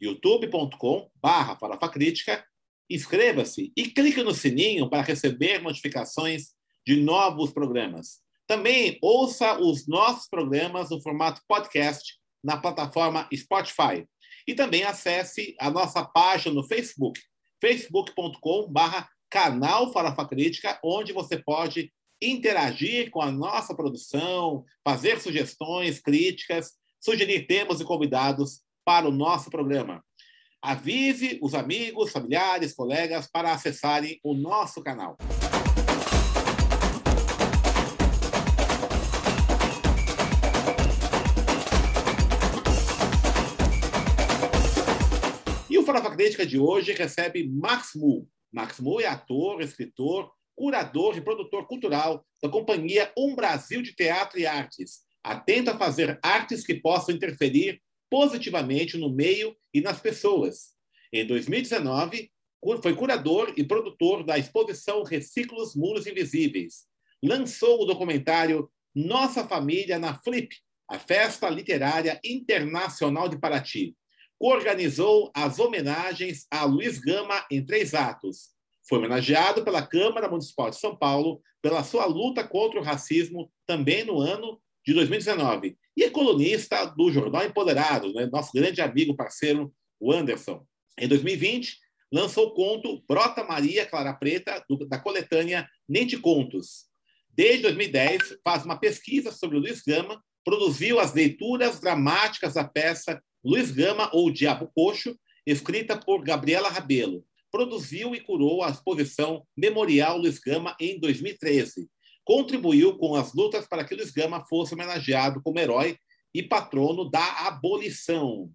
youtube.com barra Crítica, inscreva-se e clique no sininho para receber notificações de novos programas. Também ouça os nossos programas no formato podcast na plataforma Spotify. E também acesse a nossa página no Facebook, facebook.com canal Farofa Crítica, onde você pode interagir com a nossa produção, fazer sugestões, críticas, sugerir temas e convidados para o nosso programa. Avise os amigos, familiares, colegas para acessarem o nosso canal. E o Farofa Crítica de hoje recebe Max Mu. Max Mu é ator, escritor, curador e produtor cultural da companhia Um Brasil de Teatro e Artes, atento a fazer artes que possam interferir positivamente no meio e nas pessoas. Em 2019, foi curador e produtor da exposição Reciclos Muros Invisíveis. Lançou o documentário Nossa Família na Flip, a Festa Literária Internacional de Paraty. Organizou as homenagens a Luiz Gama em três atos. Foi homenageado pela Câmara Municipal de São Paulo pela sua luta contra o racismo também no ano de 2019. E é colunista do Jornal Empoderado, né? nosso grande amigo, parceiro, o Anderson. Em 2020, lançou o conto Brota Maria Clara Preta, do, da coletânea Nem de Contos. Desde 2010, faz uma pesquisa sobre o Luiz Gama, produziu as leituras dramáticas da peça Luiz Gama ou Diabo Coxo, escrita por Gabriela Rabelo. Produziu e curou a exposição Memorial Luiz Gama em 2013 contribuiu com as lutas para que Luiz Gama fosse homenageado como herói e patrono da abolição.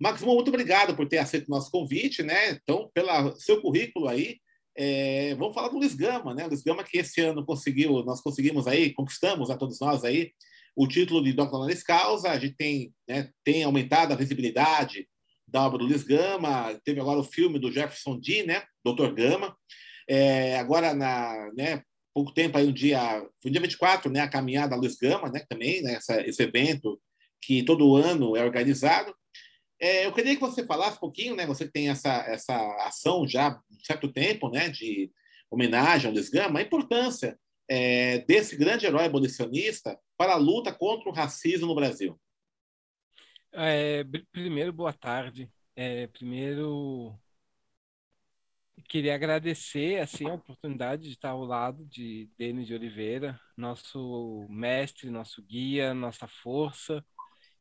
Maximo, muito obrigado por ter aceito o nosso convite, né? Então, pelo seu currículo aí, é, vamos falar do Luiz Gama, né? Luiz Gama que esse ano conseguiu, nós conseguimos aí, conquistamos a todos nós aí o título de Dr. Honoris Causa, a gente tem, né, tem aumentado a visibilidade da obra do Luiz Gama, teve agora o filme do Jefferson D, né, Dr. Gama, é, agora na, né, pouco tempo aí, um dia, foi dia 24, né, a caminhada Luiz Gama, né, também, né, essa, esse evento que todo ano é organizado. É, eu queria que você falasse um pouquinho, né, você que tem essa, essa ação já um certo tempo, né, de homenagem ao Luiz Gama, a importância é, desse grande herói abolicionista para a luta contra o racismo no Brasil. É, primeiro, boa tarde. É, primeiro, queria agradecer assim a oportunidade de estar ao lado de Denis de Oliveira, nosso mestre, nosso guia, nossa força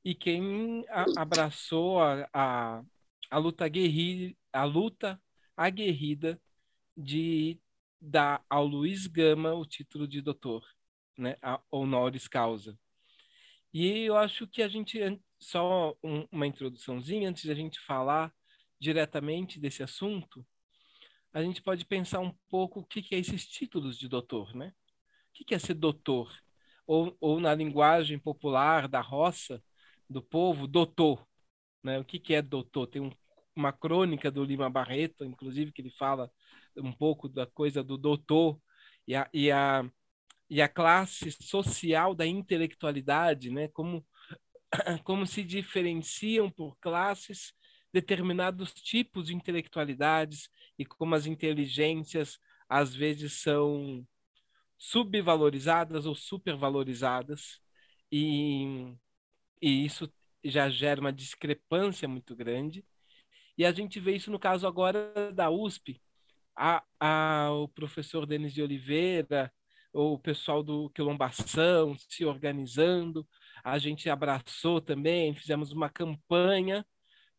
e quem abraçou a, a, a luta guerrilha, a luta aguerrida de dar ao Luiz Gama o título de doutor, né, a honoris causa. E eu acho que a gente só um, uma introduçãozinha antes de a gente falar diretamente desse assunto a gente pode pensar um pouco o que, que é esses títulos de doutor, né? O que, que é ser doutor? Ou, ou na linguagem popular da roça, do povo, doutor. Né? O que, que é doutor? Tem um, uma crônica do Lima Barreto, inclusive, que ele fala um pouco da coisa do doutor e a, e a, e a classe social da intelectualidade, né? como, como se diferenciam por classes determinados tipos de intelectualidades e como as inteligências às vezes são subvalorizadas ou supervalorizadas. E, e isso já gera uma discrepância muito grande. E a gente vê isso no caso agora da USP a, a, o professor Denis de Oliveira o pessoal do Quilombação se organizando. A gente abraçou também fizemos uma campanha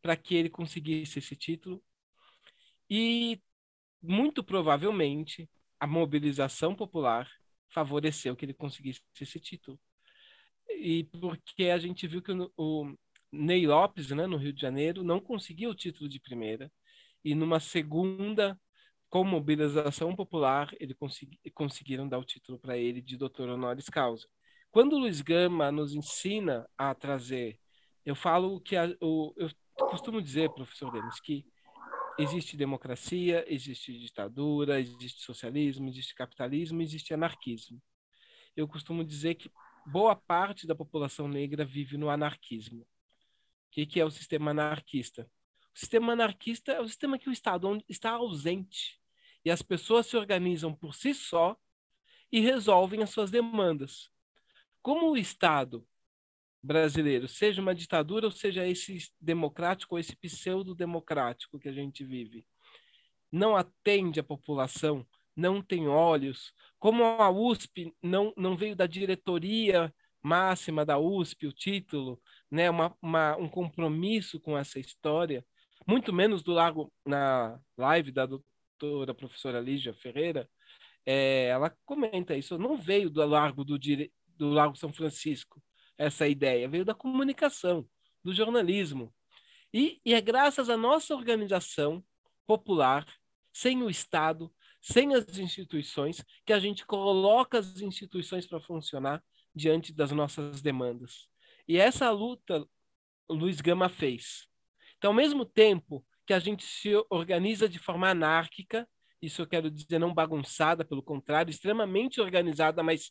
para que ele conseguisse esse título. E muito provavelmente a mobilização popular favoreceu que ele conseguisse esse título. E porque a gente viu que o, o Ney Lopes, né, no Rio de Janeiro, não conseguiu o título de primeira. e numa segunda com mobilização popular, ele consegui, conseguiram dar o título para ele de doutor honoris causa. Quando o Luiz Gama nos ensina a trazer, eu falo que a, o, eu costumo dizer, professor Denis, que existe democracia, existe ditadura, existe socialismo, existe capitalismo, existe anarquismo. Eu costumo dizer que boa parte da população negra vive no anarquismo. O que, que é o sistema anarquista? O sistema anarquista é o sistema que o Estado está ausente e as pessoas se organizam por si só e resolvem as suas demandas. Como o Estado brasileiro, seja uma ditadura ou seja esse democrático ou esse pseudo-democrático que a gente vive, não atende a população, não tem olhos, como a USP não, não veio da diretoria máxima da USP, o título, né, uma, uma, um compromisso com essa história, muito menos do Largo, na live da, doutora, professora Lígia Ferreira, é, ela comenta isso. Não veio do Largo do, do Largo São Francisco essa ideia, veio da comunicação, do jornalismo. E, e é graças à nossa organização popular, sem o Estado, sem as instituições, que a gente coloca as instituições para funcionar diante das nossas demandas. E essa luta Luiz Gama fez. Então, ao mesmo tempo que a gente se organiza de forma anárquica, isso eu quero dizer não bagunçada, pelo contrário, extremamente organizada, mas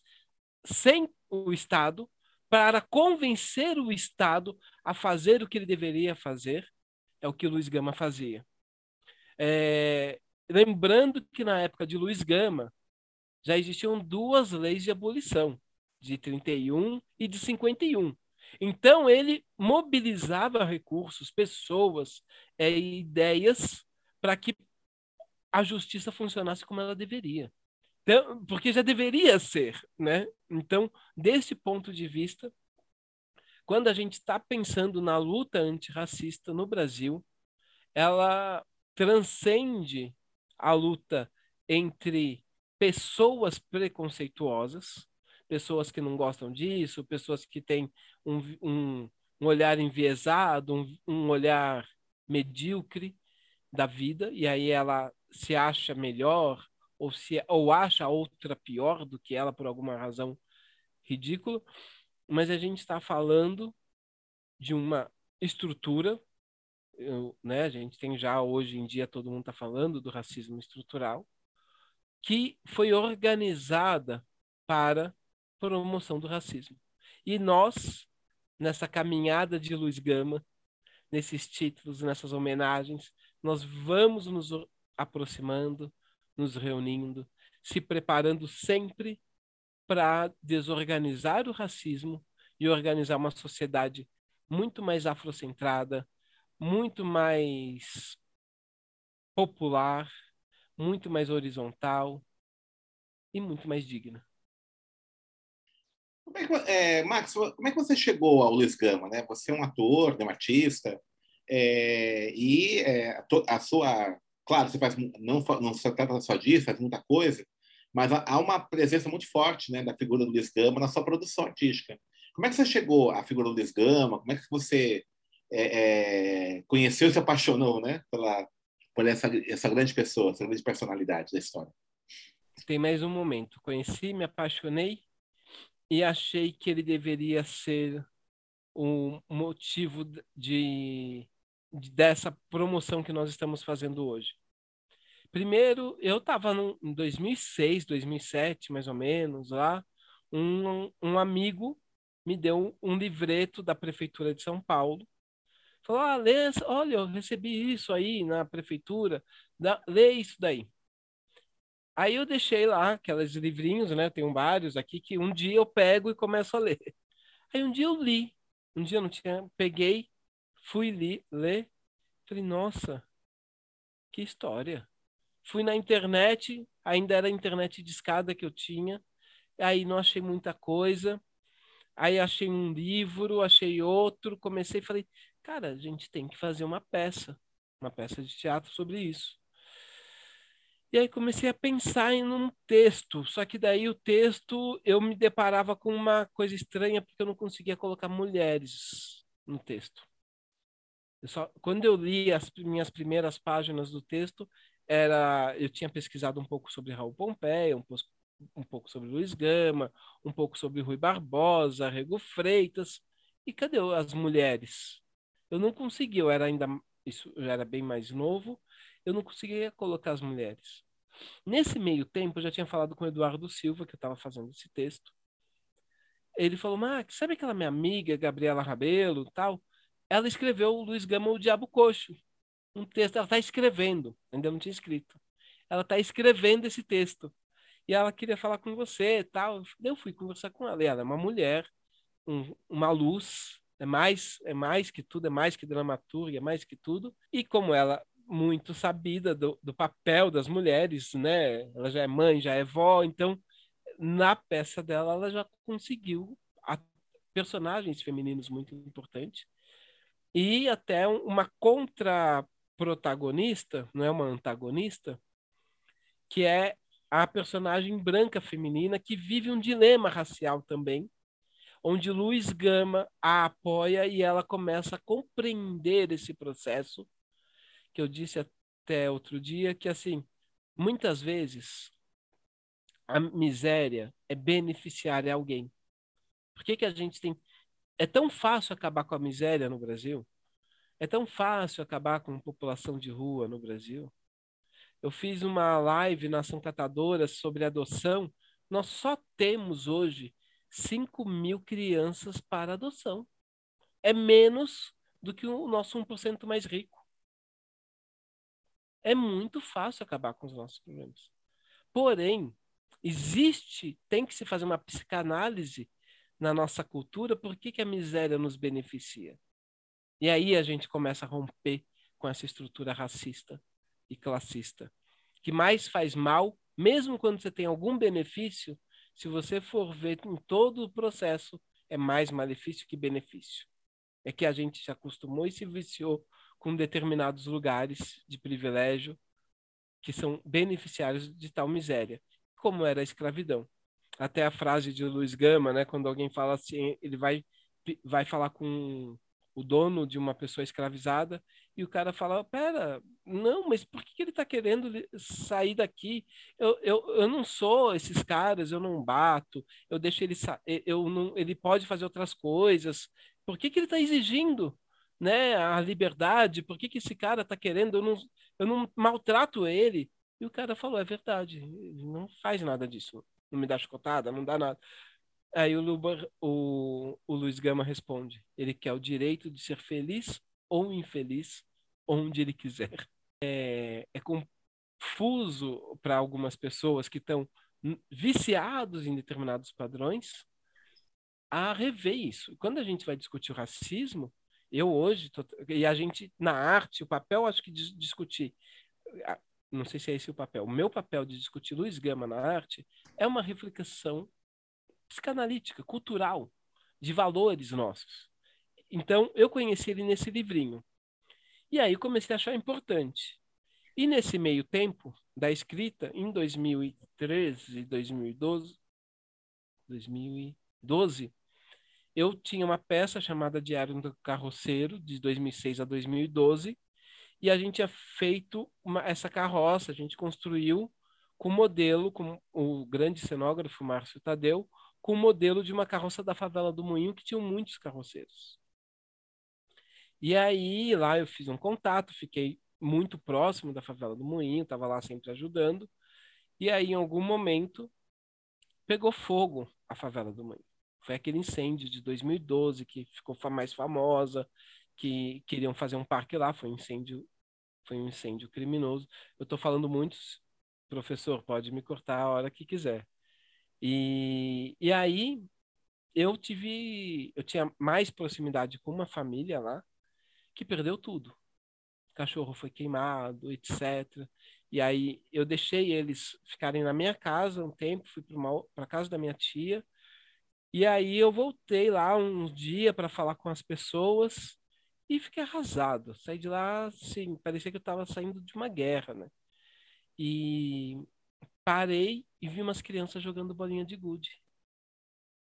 sem o Estado, para convencer o Estado a fazer o que ele deveria fazer, é o que Luiz Gama fazia. É, lembrando que na época de Luiz Gama já existiam duas leis de abolição, de 31 e de 51. Então, ele mobilizava recursos, pessoas, é, ideias para que a justiça funcionasse como ela deveria. Então, porque já deveria ser, né? Então, desse ponto de vista, quando a gente está pensando na luta antirracista no Brasil, ela transcende a luta entre pessoas preconceituosas, pessoas que não gostam disso, pessoas que têm um, um, um olhar enviesado, um, um olhar medíocre da vida, e aí ela se acha melhor ou se ou acha outra pior do que ela por alguma razão ridícula, mas a gente está falando de uma estrutura, né? A gente tem já hoje em dia todo mundo está falando do racismo estrutural, que foi organizada para promoção do racismo. E nós, nessa caminhada de Luiz Gama, nesses títulos, nessas homenagens, nós vamos nos aproximando, nos reunindo, se preparando sempre para desorganizar o racismo e organizar uma sociedade muito mais afrocentrada, muito mais popular, muito mais horizontal e muito mais digna. Como é que, é, Max, como é que você chegou ao Luiz Gama? Né? Você é um ator, um artista, é, e é, a sua. Claro, você faz, não, não se trata só disso, faz muita coisa, mas há uma presença muito forte né, da figura do Luiz Gama na sua produção artística. Como é que você chegou à figura do Luiz Gama? Como é que você é, é, conheceu e se apaixonou né, pela, por essa, essa grande pessoa, essa grande personalidade da história? Tem mais um momento. Conheci, me apaixonei e achei que ele deveria ser o motivo de dessa promoção que nós estamos fazendo hoje. Primeiro, eu estava em 2006, 2007, mais ou menos, lá, um, um amigo me deu um livreto da prefeitura de São Paulo. Falou: ah, lê, olha, eu recebi isso aí na prefeitura, dá, lê isso daí. Aí eu deixei lá aqueles livrinhos, né? Tenho vários aqui que um dia eu pego e começo a ler. Aí um dia eu li, um dia eu não tinha, peguei, fui li, ler, falei, nossa, que história. Fui na internet, ainda era a internet de escada que eu tinha, aí não achei muita coisa. Aí achei um livro, achei outro, comecei e falei, cara, a gente tem que fazer uma peça, uma peça de teatro sobre isso. E aí comecei a pensar em um texto, só que daí o texto eu me deparava com uma coisa estranha porque eu não conseguia colocar mulheres no texto. Eu só, quando eu li as minhas primeiras páginas do texto, era eu tinha pesquisado um pouco sobre Raul Pompeia, um pouco, um pouco sobre Luiz Gama, um pouco sobre Rui Barbosa, Rego Freitas. E cadê as mulheres? Eu não conseguia, eu era ainda isso eu era bem mais novo, eu não conseguia colocar as mulheres. Nesse meio tempo, eu já tinha falado com o Eduardo Silva, que eu estava fazendo esse texto. Ele falou, Max, sabe aquela minha amiga, Gabriela Rabelo, tal? Ela escreveu o Luiz Gama, o Diabo Coxo. Um texto, ela está escrevendo, ainda não tinha escrito. Ela está escrevendo esse texto. E ela queria falar com você tal. Eu fui conversar com ela. E ela é uma mulher, um, uma luz, é mais, é mais que tudo, é mais que dramaturgia, é mais que tudo. E como ela muito sabida do, do papel das mulheres, né? Ela já é mãe, já é vó, então na peça dela ela já conseguiu personagens femininos muito importantes e até uma contra protagonista, não é uma antagonista, que é a personagem branca feminina que vive um dilema racial também, onde Luiz Gama a apoia e ela começa a compreender esse processo que eu disse até outro dia que assim, muitas vezes a miséria é beneficiar alguém. Por que que a gente tem é tão fácil acabar com a miséria no Brasil? É tão fácil acabar com a população de rua no Brasil? Eu fiz uma live na Ação Catadora sobre adoção. Nós só temos hoje 5 mil crianças para adoção. É menos do que o nosso 1% mais rico. É muito fácil acabar com os nossos problemas. Porém, existe, tem que se fazer uma psicanálise na nossa cultura, por que, que a miséria nos beneficia? E aí a gente começa a romper com essa estrutura racista e classista, que mais faz mal, mesmo quando você tem algum benefício, se você for ver em todo o processo, é mais malefício que benefício. É que a gente se acostumou e se viciou com determinados lugares de privilégio que são beneficiários de tal miséria, como era a escravidão. Até a frase de Luiz Gama, né, quando alguém fala assim, ele vai vai falar com o dono de uma pessoa escravizada e o cara fala, pera, não, mas por que, ele está querendo sair daqui? Eu, eu, eu não sou esses caras, eu não bato, eu deixo ele eu não, ele pode fazer outras coisas. Por que, que ele está exigindo né, a liberdade, por que, que esse cara está querendo, eu não, eu não maltrato ele. E o cara falou, é verdade, ele não faz nada disso, não me dá chicotada, não dá nada. Aí o, Luba, o, o Luiz Gama responde, ele quer o direito de ser feliz ou infeliz onde ele quiser. É, é confuso para algumas pessoas que estão viciados em determinados padrões a rever isso. Quando a gente vai discutir o racismo, eu hoje, tô, e a gente, na arte, o papel, acho que de discutir, não sei se é esse o papel, o meu papel de discutir Luiz Gama na arte é uma reflexão psicanalítica, cultural, de valores nossos. Então, eu conheci ele nesse livrinho. E aí comecei a achar importante. E nesse meio tempo da escrita, em 2013, 2012, 2012, eu tinha uma peça chamada Diário do Carroceiro, de 2006 a 2012, e a gente tinha feito uma, essa carroça, a gente construiu com modelo, com o grande cenógrafo Márcio Tadeu, com o modelo de uma carroça da favela do Moinho, que tinham muitos carroceiros. E aí, lá eu fiz um contato, fiquei muito próximo da favela do Moinho, estava lá sempre ajudando, e aí, em algum momento, pegou fogo a favela do Moinho. Foi aquele incêndio de 2012 que ficou mais famosa, que queriam fazer um parque lá, foi um incêndio, foi um incêndio criminoso. Eu estou falando muito, professor, pode me cortar a hora que quiser. E, e aí eu tive, eu tinha mais proximidade com uma família lá que perdeu tudo. O cachorro foi queimado, etc. E aí eu deixei eles ficarem na minha casa um tempo, fui para a casa da minha tia e aí eu voltei lá um dia para falar com as pessoas e fiquei arrasado. Saí de lá, assim, parecia que eu estava saindo de uma guerra, né? E parei e vi umas crianças jogando bolinha de gude.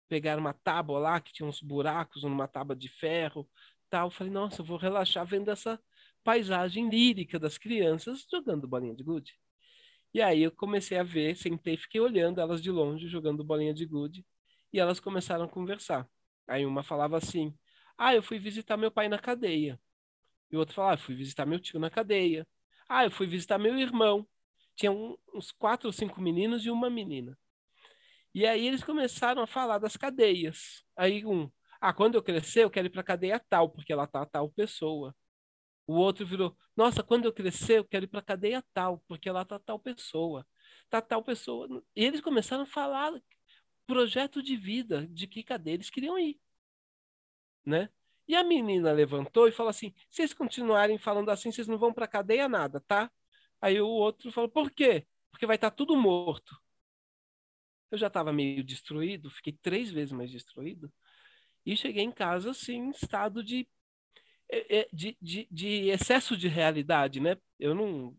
Pegaram uma tábua lá que tinha uns buracos numa tábua de ferro, tal. Falei, nossa, vou relaxar vendo essa paisagem lírica das crianças jogando bolinha de gude. E aí eu comecei a ver, sentei, fiquei olhando elas de longe jogando bolinha de gude e elas começaram a conversar. Aí uma falava assim: "Ah, eu fui visitar meu pai na cadeia". E o outro falava: ah, "Fui visitar meu tio na cadeia". "Ah, eu fui visitar meu irmão". Tinha um, uns quatro ou cinco meninos e uma menina. E aí eles começaram a falar das cadeias. Aí um: "Ah, quando eu crescer, eu quero ir para cadeia tal, porque lá tá tal pessoa". O outro virou: Nossa, quando eu crescer, eu quero ir para a cadeia tal, porque lá tá tal pessoa. Tá tal pessoa. E eles começaram a falar projeto de vida, de que cadeia eles queriam ir. Né? E a menina levantou e falou assim: se vocês continuarem falando assim, vocês não vão para cadeia nada, tá? Aí o outro falou: por quê? Porque vai estar tá tudo morto. Eu já estava meio destruído, fiquei três vezes mais destruído. E cheguei em casa, assim, em estado de é, é, de, de, de excesso de realidade, né? Eu não,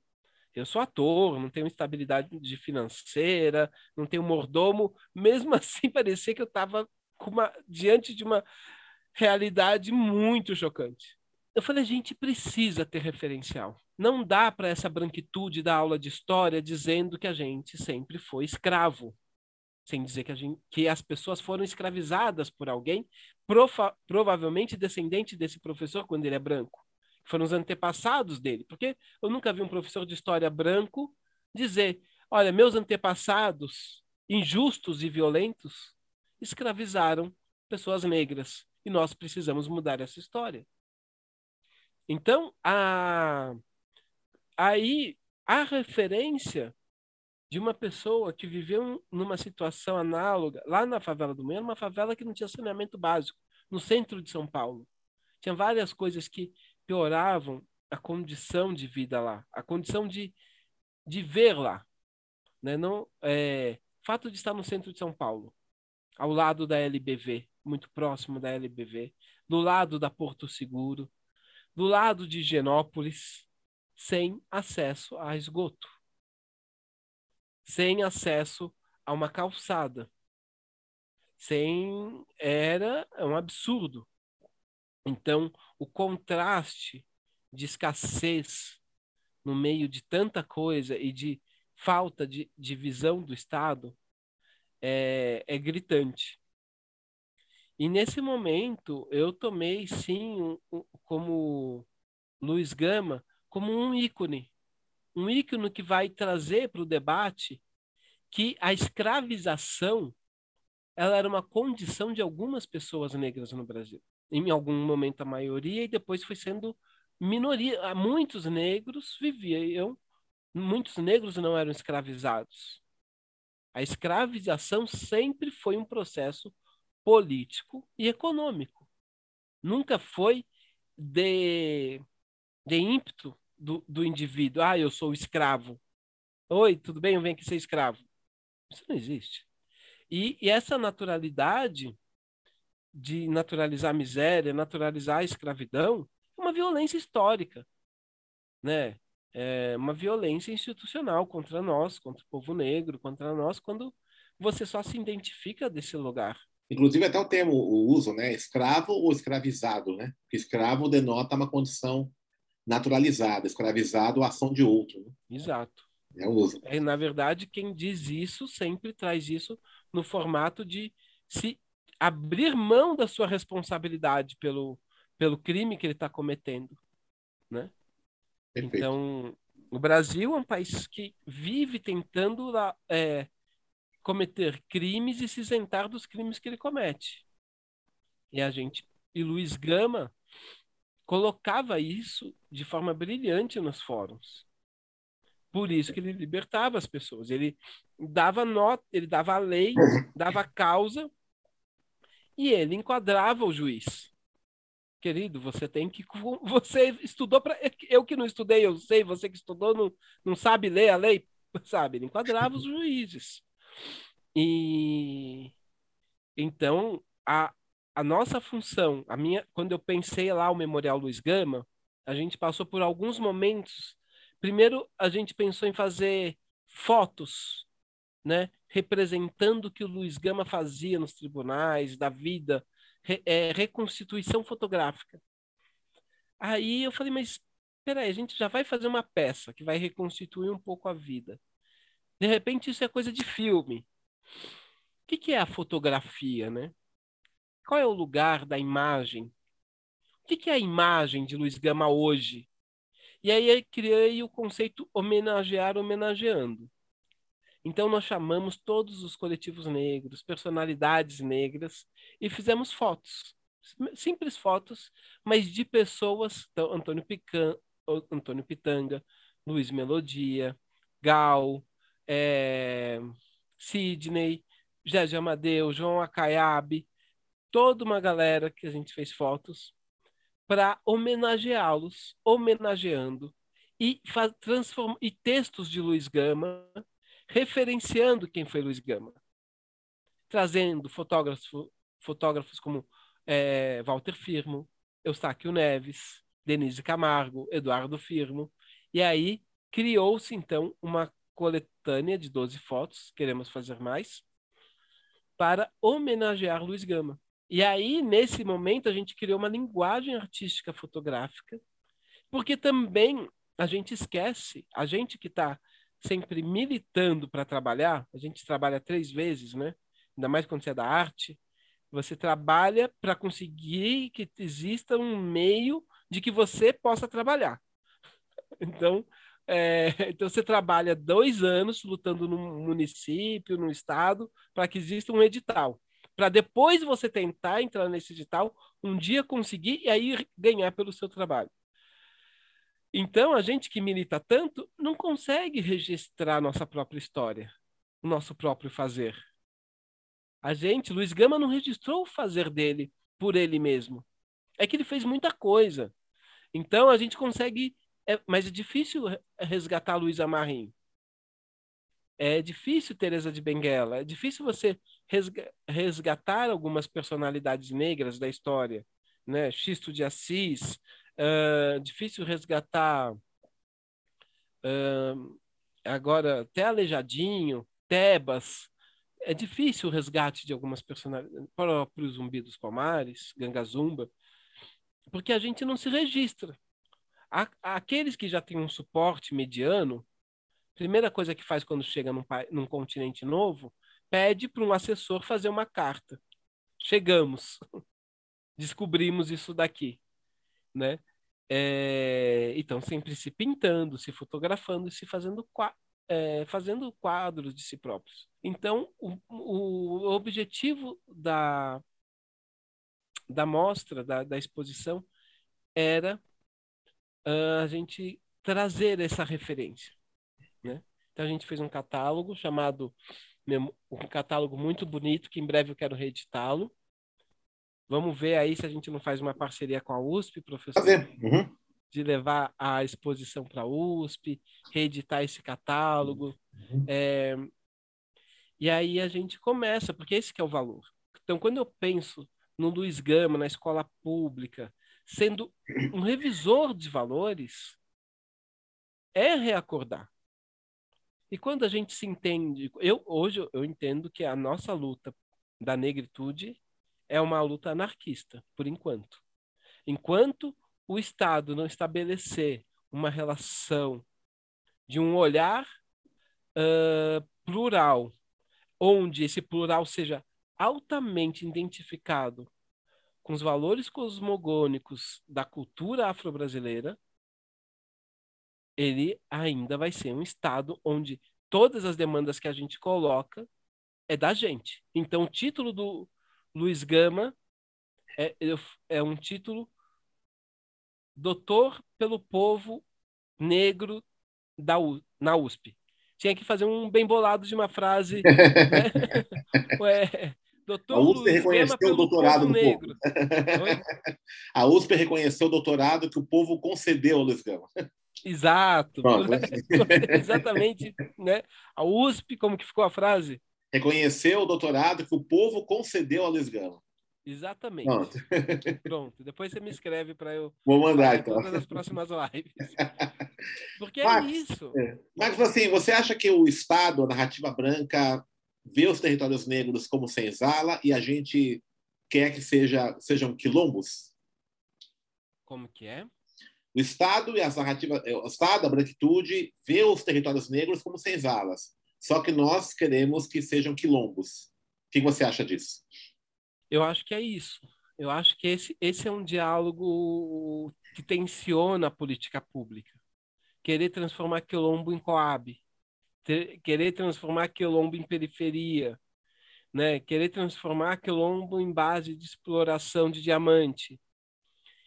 eu sou ator, não tenho estabilidade de financeira, não tenho mordomo. Mesmo assim, parecia que eu estava diante de uma realidade muito chocante. Eu falei, a gente precisa ter referencial. Não dá para essa branquitude da aula de história dizendo que a gente sempre foi escravo sem dizer que, a gente, que as pessoas foram escravizadas por alguém, provavelmente descendente desse professor quando ele é branco. Foram os antepassados dele. Porque eu nunca vi um professor de história branco dizer: olha, meus antepassados, injustos e violentos, escravizaram pessoas negras e nós precisamos mudar essa história. Então, a... aí a referência de uma pessoa que viveu numa situação análoga lá na favela do Meio, uma favela que não tinha saneamento básico, no centro de São Paulo. Tinha várias coisas que pioravam a condição de vida lá, a condição de, de ver lá. Né? Não, é, fato de estar no centro de São Paulo, ao lado da LBV, muito próximo da LBV, do lado da Porto Seguro, do lado de Genópolis, sem acesso a esgoto sem acesso a uma calçada. Sem era um absurdo. Então, o contraste de escassez no meio de tanta coisa e de falta de, de visão do Estado é, é gritante. E nesse momento eu tomei sim um, um, como Luiz Gama como um ícone um ícone que vai trazer para o debate que a escravização ela era uma condição de algumas pessoas negras no Brasil. Em algum momento a maioria e depois foi sendo minoria. Muitos negros viviam, muitos negros não eram escravizados. A escravização sempre foi um processo político e econômico. Nunca foi de, de ímpeto do, do indivíduo. Ah, eu sou escravo. Oi, tudo bem? Eu venho aqui ser escravo. Isso não existe. E, e essa naturalidade de naturalizar a miséria, naturalizar a escravidão, é uma violência histórica, né? É uma violência institucional contra nós, contra o povo negro, contra nós, quando você só se identifica desse lugar. Inclusive até o termo, o uso, né? Escravo ou escravizado, né? Porque escravo denota uma condição naturalizado, escravizado a ação de outro. Né? Exato. É, uso. é, na verdade, quem diz isso sempre traz isso no formato de se abrir mão da sua responsabilidade pelo, pelo crime que ele está cometendo. Né? Perfeito. Então, o Brasil é um país que vive tentando é, cometer crimes e se isentar dos crimes que ele comete. E a gente, e Luiz Gama colocava isso de forma brilhante nos fóruns. Por isso que ele libertava as pessoas. Ele dava nota, ele dava a lei, dava a causa e ele enquadrava o juiz. Querido, você tem que. Você estudou para. Eu que não estudei, eu sei, você que estudou não, não sabe ler a lei, sabe? Ele enquadrava os juízes. E. Então, a, a nossa função, a minha, quando eu pensei lá o Memorial Luiz Gama, a gente passou por alguns momentos. Primeiro, a gente pensou em fazer fotos, né, representando o que o Luiz Gama fazia nos tribunais, da vida, re, é, reconstituição fotográfica. Aí eu falei, mas peraí, a gente já vai fazer uma peça que vai reconstituir um pouco a vida. De repente isso é coisa de filme. O que, que é a fotografia, né? Qual é o lugar da imagem? O que, que é a imagem de Luiz Gama hoje? E aí eu criei o conceito homenagear homenageando. Então nós chamamos todos os coletivos negros, personalidades negras e fizemos fotos, simples fotos, mas de pessoas, então Antônio Pican, Antônio Pitanga, Luiz Melodia, Gal, é, Sidney, José Amadeu, João Acaiabe, toda uma galera que a gente fez fotos para homenageá-los, homenageando e, transform, e textos de Luiz Gama referenciando quem foi Luiz Gama, trazendo fotógrafos, fotógrafos como é, Walter Firmo, Eustáquio Neves, Denise Camargo, Eduardo Firmo, e aí criou-se então uma coletânea de 12 fotos, queremos fazer mais, para homenagear Luiz Gama. E aí, nesse momento, a gente criou uma linguagem artística fotográfica, porque também a gente esquece, a gente que está sempre militando para trabalhar, a gente trabalha três vezes, né? Ainda mais quando você é da arte, você trabalha para conseguir que exista um meio de que você possa trabalhar. Então, é, então você trabalha dois anos lutando no município, no estado, para que exista um edital. Para depois você tentar entrar nesse edital, um dia conseguir e aí ganhar pelo seu trabalho. Então, a gente que milita tanto não consegue registrar nossa própria história, o nosso próprio fazer. A gente, Luiz Gama, não registrou o fazer dele por ele mesmo. É que ele fez muita coisa. Então, a gente consegue é, mas é difícil resgatar Luísa Marim. É difícil Teresa de Benguela. É difícil você resgatar algumas personalidades negras da história, né? Xisto de Assis. Uh, difícil resgatar uh, agora até Aleijadinho, Tebas. É difícil o resgate de algumas personalidades, próprio Zumbi dos Palmares, Gangazumba, porque a gente não se registra aqueles que já têm um suporte mediano, primeira coisa que faz quando chega num, num continente novo, pede para um assessor fazer uma carta. Chegamos, descobrimos isso daqui, né? É, então sempre se pintando, se fotografando e se fazendo, é, fazendo quadros de si próprios. Então o, o objetivo da da mostra, da, da exposição, era a gente trazer essa referência. Né? Então a gente fez um catálogo chamado um catálogo muito bonito que em breve eu quero reeditá-lo. Vamos ver aí se a gente não faz uma parceria com a USP, professor. Uhum. De levar a exposição para a USP, reeditar esse catálogo. Uhum. É... E aí a gente começa, porque esse é o valor. Então, quando eu penso no Luiz Gama, na escola pública, sendo um revisor de valores, é reacordar. E quando a gente se entende, eu hoje eu entendo que a nossa luta da negritude é uma luta anarquista, por enquanto. Enquanto o Estado não estabelecer uma relação de um olhar uh, plural, onde esse plural seja altamente identificado com os valores cosmogônicos da cultura afro-brasileira, ele ainda vai ser um estado onde todas as demandas que a gente coloca é da gente. Então, o título do Luiz Gama é, é um título Doutor pelo Povo Negro da U, na USP. Tinha que fazer um bem bolado de uma frase. Né? Doutor a USP reconheceu o doutorado do negro. povo. a USP reconheceu o doutorado que o povo concedeu ao Luiz Gama. Exato. Exatamente. Né? A USP, como que ficou a frase? Reconheceu o doutorado que o povo concedeu ao Luiz Gama. Exatamente. Pronto. Pronto. Depois você me escreve para eu. Vou mandar, então. Todas as próximas lives. Porque é Max, é isso. Max, assim, você acha que o Estado, a narrativa branca, vê os territórios negros como senzala e a gente quer que seja, sejam quilombos? Como que é? O Estado e as narrativas, é, o Estado, a branquitude, vê os territórios negros como senzalas. Só que nós queremos que sejam quilombos. O que você acha disso? Eu acho que é isso. Eu acho que esse, esse é um diálogo que tensiona a política pública. Querer transformar quilombo em coab, ter, querer transformar quilombo em periferia, né? querer transformar quilombo em base de exploração de diamante.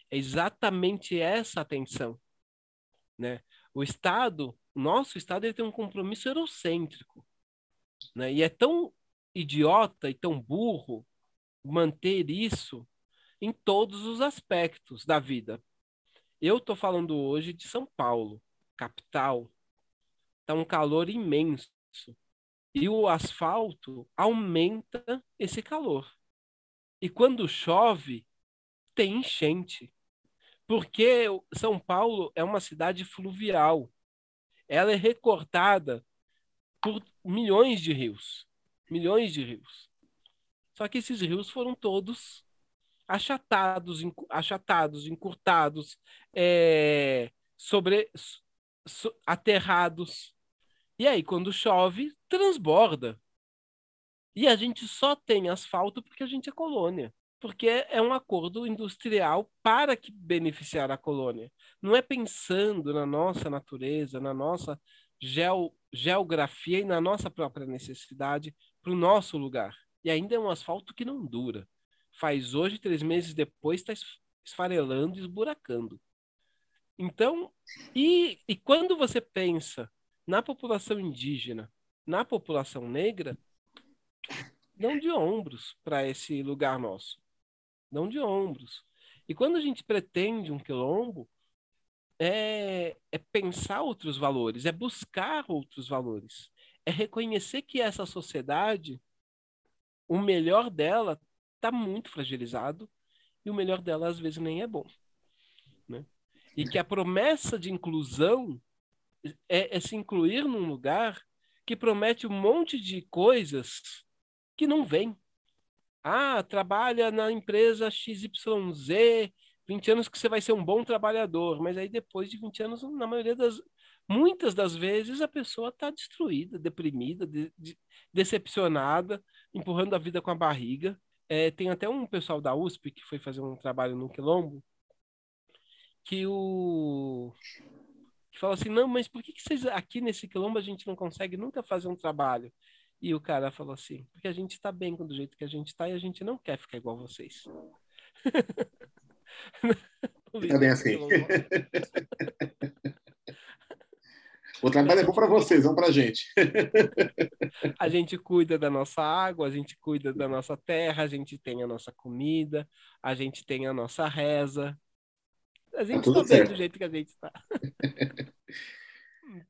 É exatamente essa a tensão. Né? O Estado, nosso Estado, ele tem um compromisso eurocêntrico. Né? E é tão idiota e tão burro manter isso em todos os aspectos da vida. Eu estou falando hoje de São Paulo, capital. Está um calor imenso. E o asfalto aumenta esse calor. E quando chove, tem enchente. Porque São Paulo é uma cidade fluvial. Ela é recortada por milhões de rios. Milhões de rios. Só que esses rios foram todos achatados, achatados encurtados, é, sobre, so, aterrados. E aí, quando chove, transborda. E a gente só tem asfalto porque a gente é colônia. Porque é um acordo industrial para que beneficiar a colônia. Não é pensando na nossa natureza, na nossa geo, geografia e na nossa própria necessidade para o nosso lugar. E ainda é um asfalto que não dura. Faz hoje, três meses depois, está esfarelando esburacando. Então, e, e quando você pensa na população indígena, na população negra, não de ombros para esse lugar nosso. Não de ombros. E quando a gente pretende um quilombo, é, é pensar outros valores, é buscar outros valores, é reconhecer que essa sociedade, o melhor dela está muito fragilizado e o melhor dela às vezes nem é bom. Né? E que a promessa de inclusão é, é se incluir num lugar que promete um monte de coisas que não vem. Ah, trabalha na empresa XYZ, 20 anos que você vai ser um bom trabalhador, mas aí depois de 20 anos, na maioria das muitas das vezes a pessoa está destruída, deprimida, de, de, decepcionada, empurrando a vida com a barriga. É, tem até um pessoal da USP que foi fazer um trabalho no Quilombo que o que fala assim, não, mas por que, que vocês aqui nesse Quilombo a gente não consegue nunca fazer um trabalho? E o cara falou assim, porque a gente está bem do jeito que a gente está e a gente não quer ficar igual vocês. Tá bem assim. O trabalho é bom para vocês, não para a gente. a gente cuida da nossa água, a gente cuida da nossa terra, a gente tem a nossa comida, a gente tem a nossa reza. A gente está tá bem do jeito que a gente está.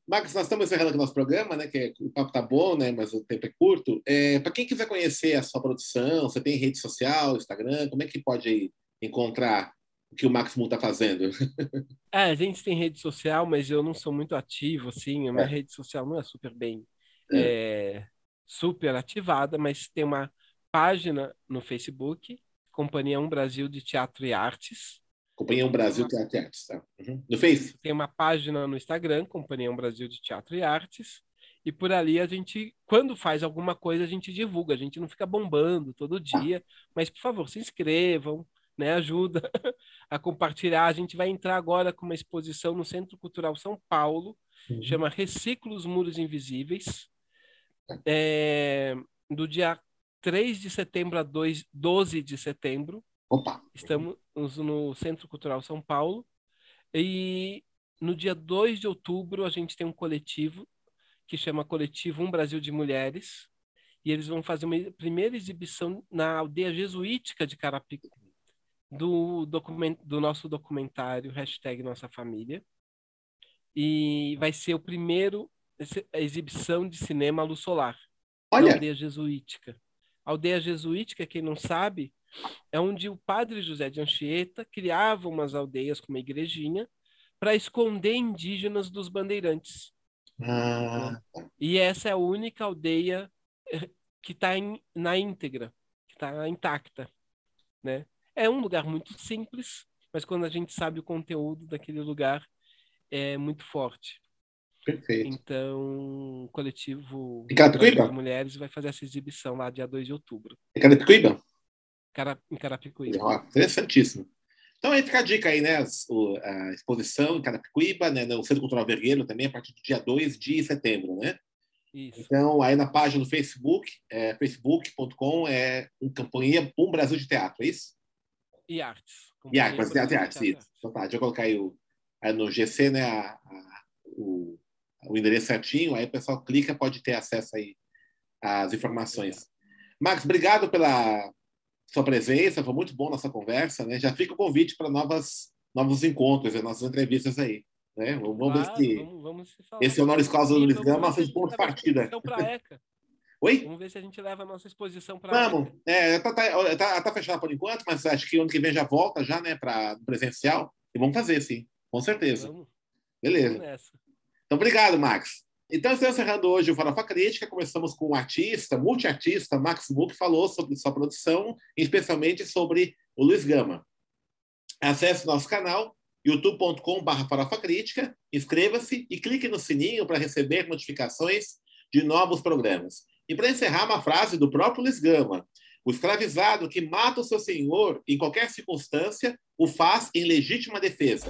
Marcos, nós estamos encerrando aqui o nosso programa, né? Que o papo tá bom, né? Mas o tempo é curto. É, para quem quiser conhecer a sua produção, você tem rede social, Instagram, como é que pode encontrar o que o Max Moon está fazendo? É, a gente tem rede social, mas eu não sou muito ativo, assim. A minha é. rede social não é super bem é. É, super ativada, mas tem uma página no Facebook, Companhia Um Brasil de Teatro e Artes. Companhia Um Brasil uma... Teatro e Artes, tá? Uhum. No Face? Tem uma página no Instagram, Companhia Um Brasil de Teatro e Artes. E por ali a gente, quando faz alguma coisa, a gente divulga. A gente não fica bombando todo dia. Mas, por favor, se inscrevam, né? Ajuda a compartilhar. A gente vai entrar agora com uma exposição no Centro Cultural São Paulo, uhum. chama Reciclos Muros Invisíveis, é, do dia 3 de setembro a 2, 12 de setembro. Opa. Estamos no Centro Cultural São Paulo. E no dia 2 de outubro a gente tem um coletivo que chama Coletivo Um Brasil de Mulheres. E eles vão fazer uma primeira exibição na aldeia jesuítica de Carapicu do, document, do nosso documentário hashtag Nossa Família. E vai ser o primeiro a exibição de cinema à luz solar. Olha. Na aldeia jesuítica. A aldeia jesuítica, quem não sabe, é onde o padre José de Anchieta criava umas aldeias com uma igrejinha para esconder indígenas dos bandeirantes. Ah. E essa é a única aldeia eh, que está na íntegra, que está intacta, né? É um lugar muito simples, mas quando a gente sabe o conteúdo daquele lugar é muito forte. Perfeito. Então, o coletivo das Mulheres vai fazer essa exibição lá dia 2 de outubro, Em Carapicuíba? Cara- em Carapicuíba. Ó, interessantíssimo. Então aí fica a dica aí, né? A exposição em Carapicuíba, né? No Centro Cultural Vergueiro também, a partir do dia 2 de setembro, né? Isso. Então, aí na página do Facebook, é, facebook.com, é um campanha Um Brasil de Teatro, é isso? E artes. E arte, mas teatro e artes, Brasil de isso. Então tá, deixa eu colocar aí, o, aí no GC, né, a- a- o, o endereço certinho, aí o pessoal clica, pode ter acesso aí às informações. Max, obrigado pela sua presença, foi muito bom nossa conversa, né? Já fica o convite para novas novos encontros, e nossas entrevistas aí, né? Vamos ver Claro, se vamos, vamos esse honoris causa do Luiz vamos Gama gente ponto de partida. Oi? Vamos ver se a gente leva a nossa exposição para Vamos. É, tá, tá, tá, tá fechado por enquanto, mas acho que ano que vem já volta já, né, para presencial. E vamos fazer, sim, com certeza. Vamos, vamos Beleza. nessa. Então, obrigado, Max. Então, estamos encerrando hoje o Farofa Crítica. Começamos com o artista, multiartista, Max que falou sobre sua produção, especialmente sobre o Luiz Gama. Acesse nosso canal, youtube.com.br Farofa Crítica, inscreva-se e clique no sininho para receber notificações de novos programas. E para encerrar, uma frase do próprio Luiz Gama. O escravizado que mata o seu senhor em qualquer circunstância o faz em legítima defesa.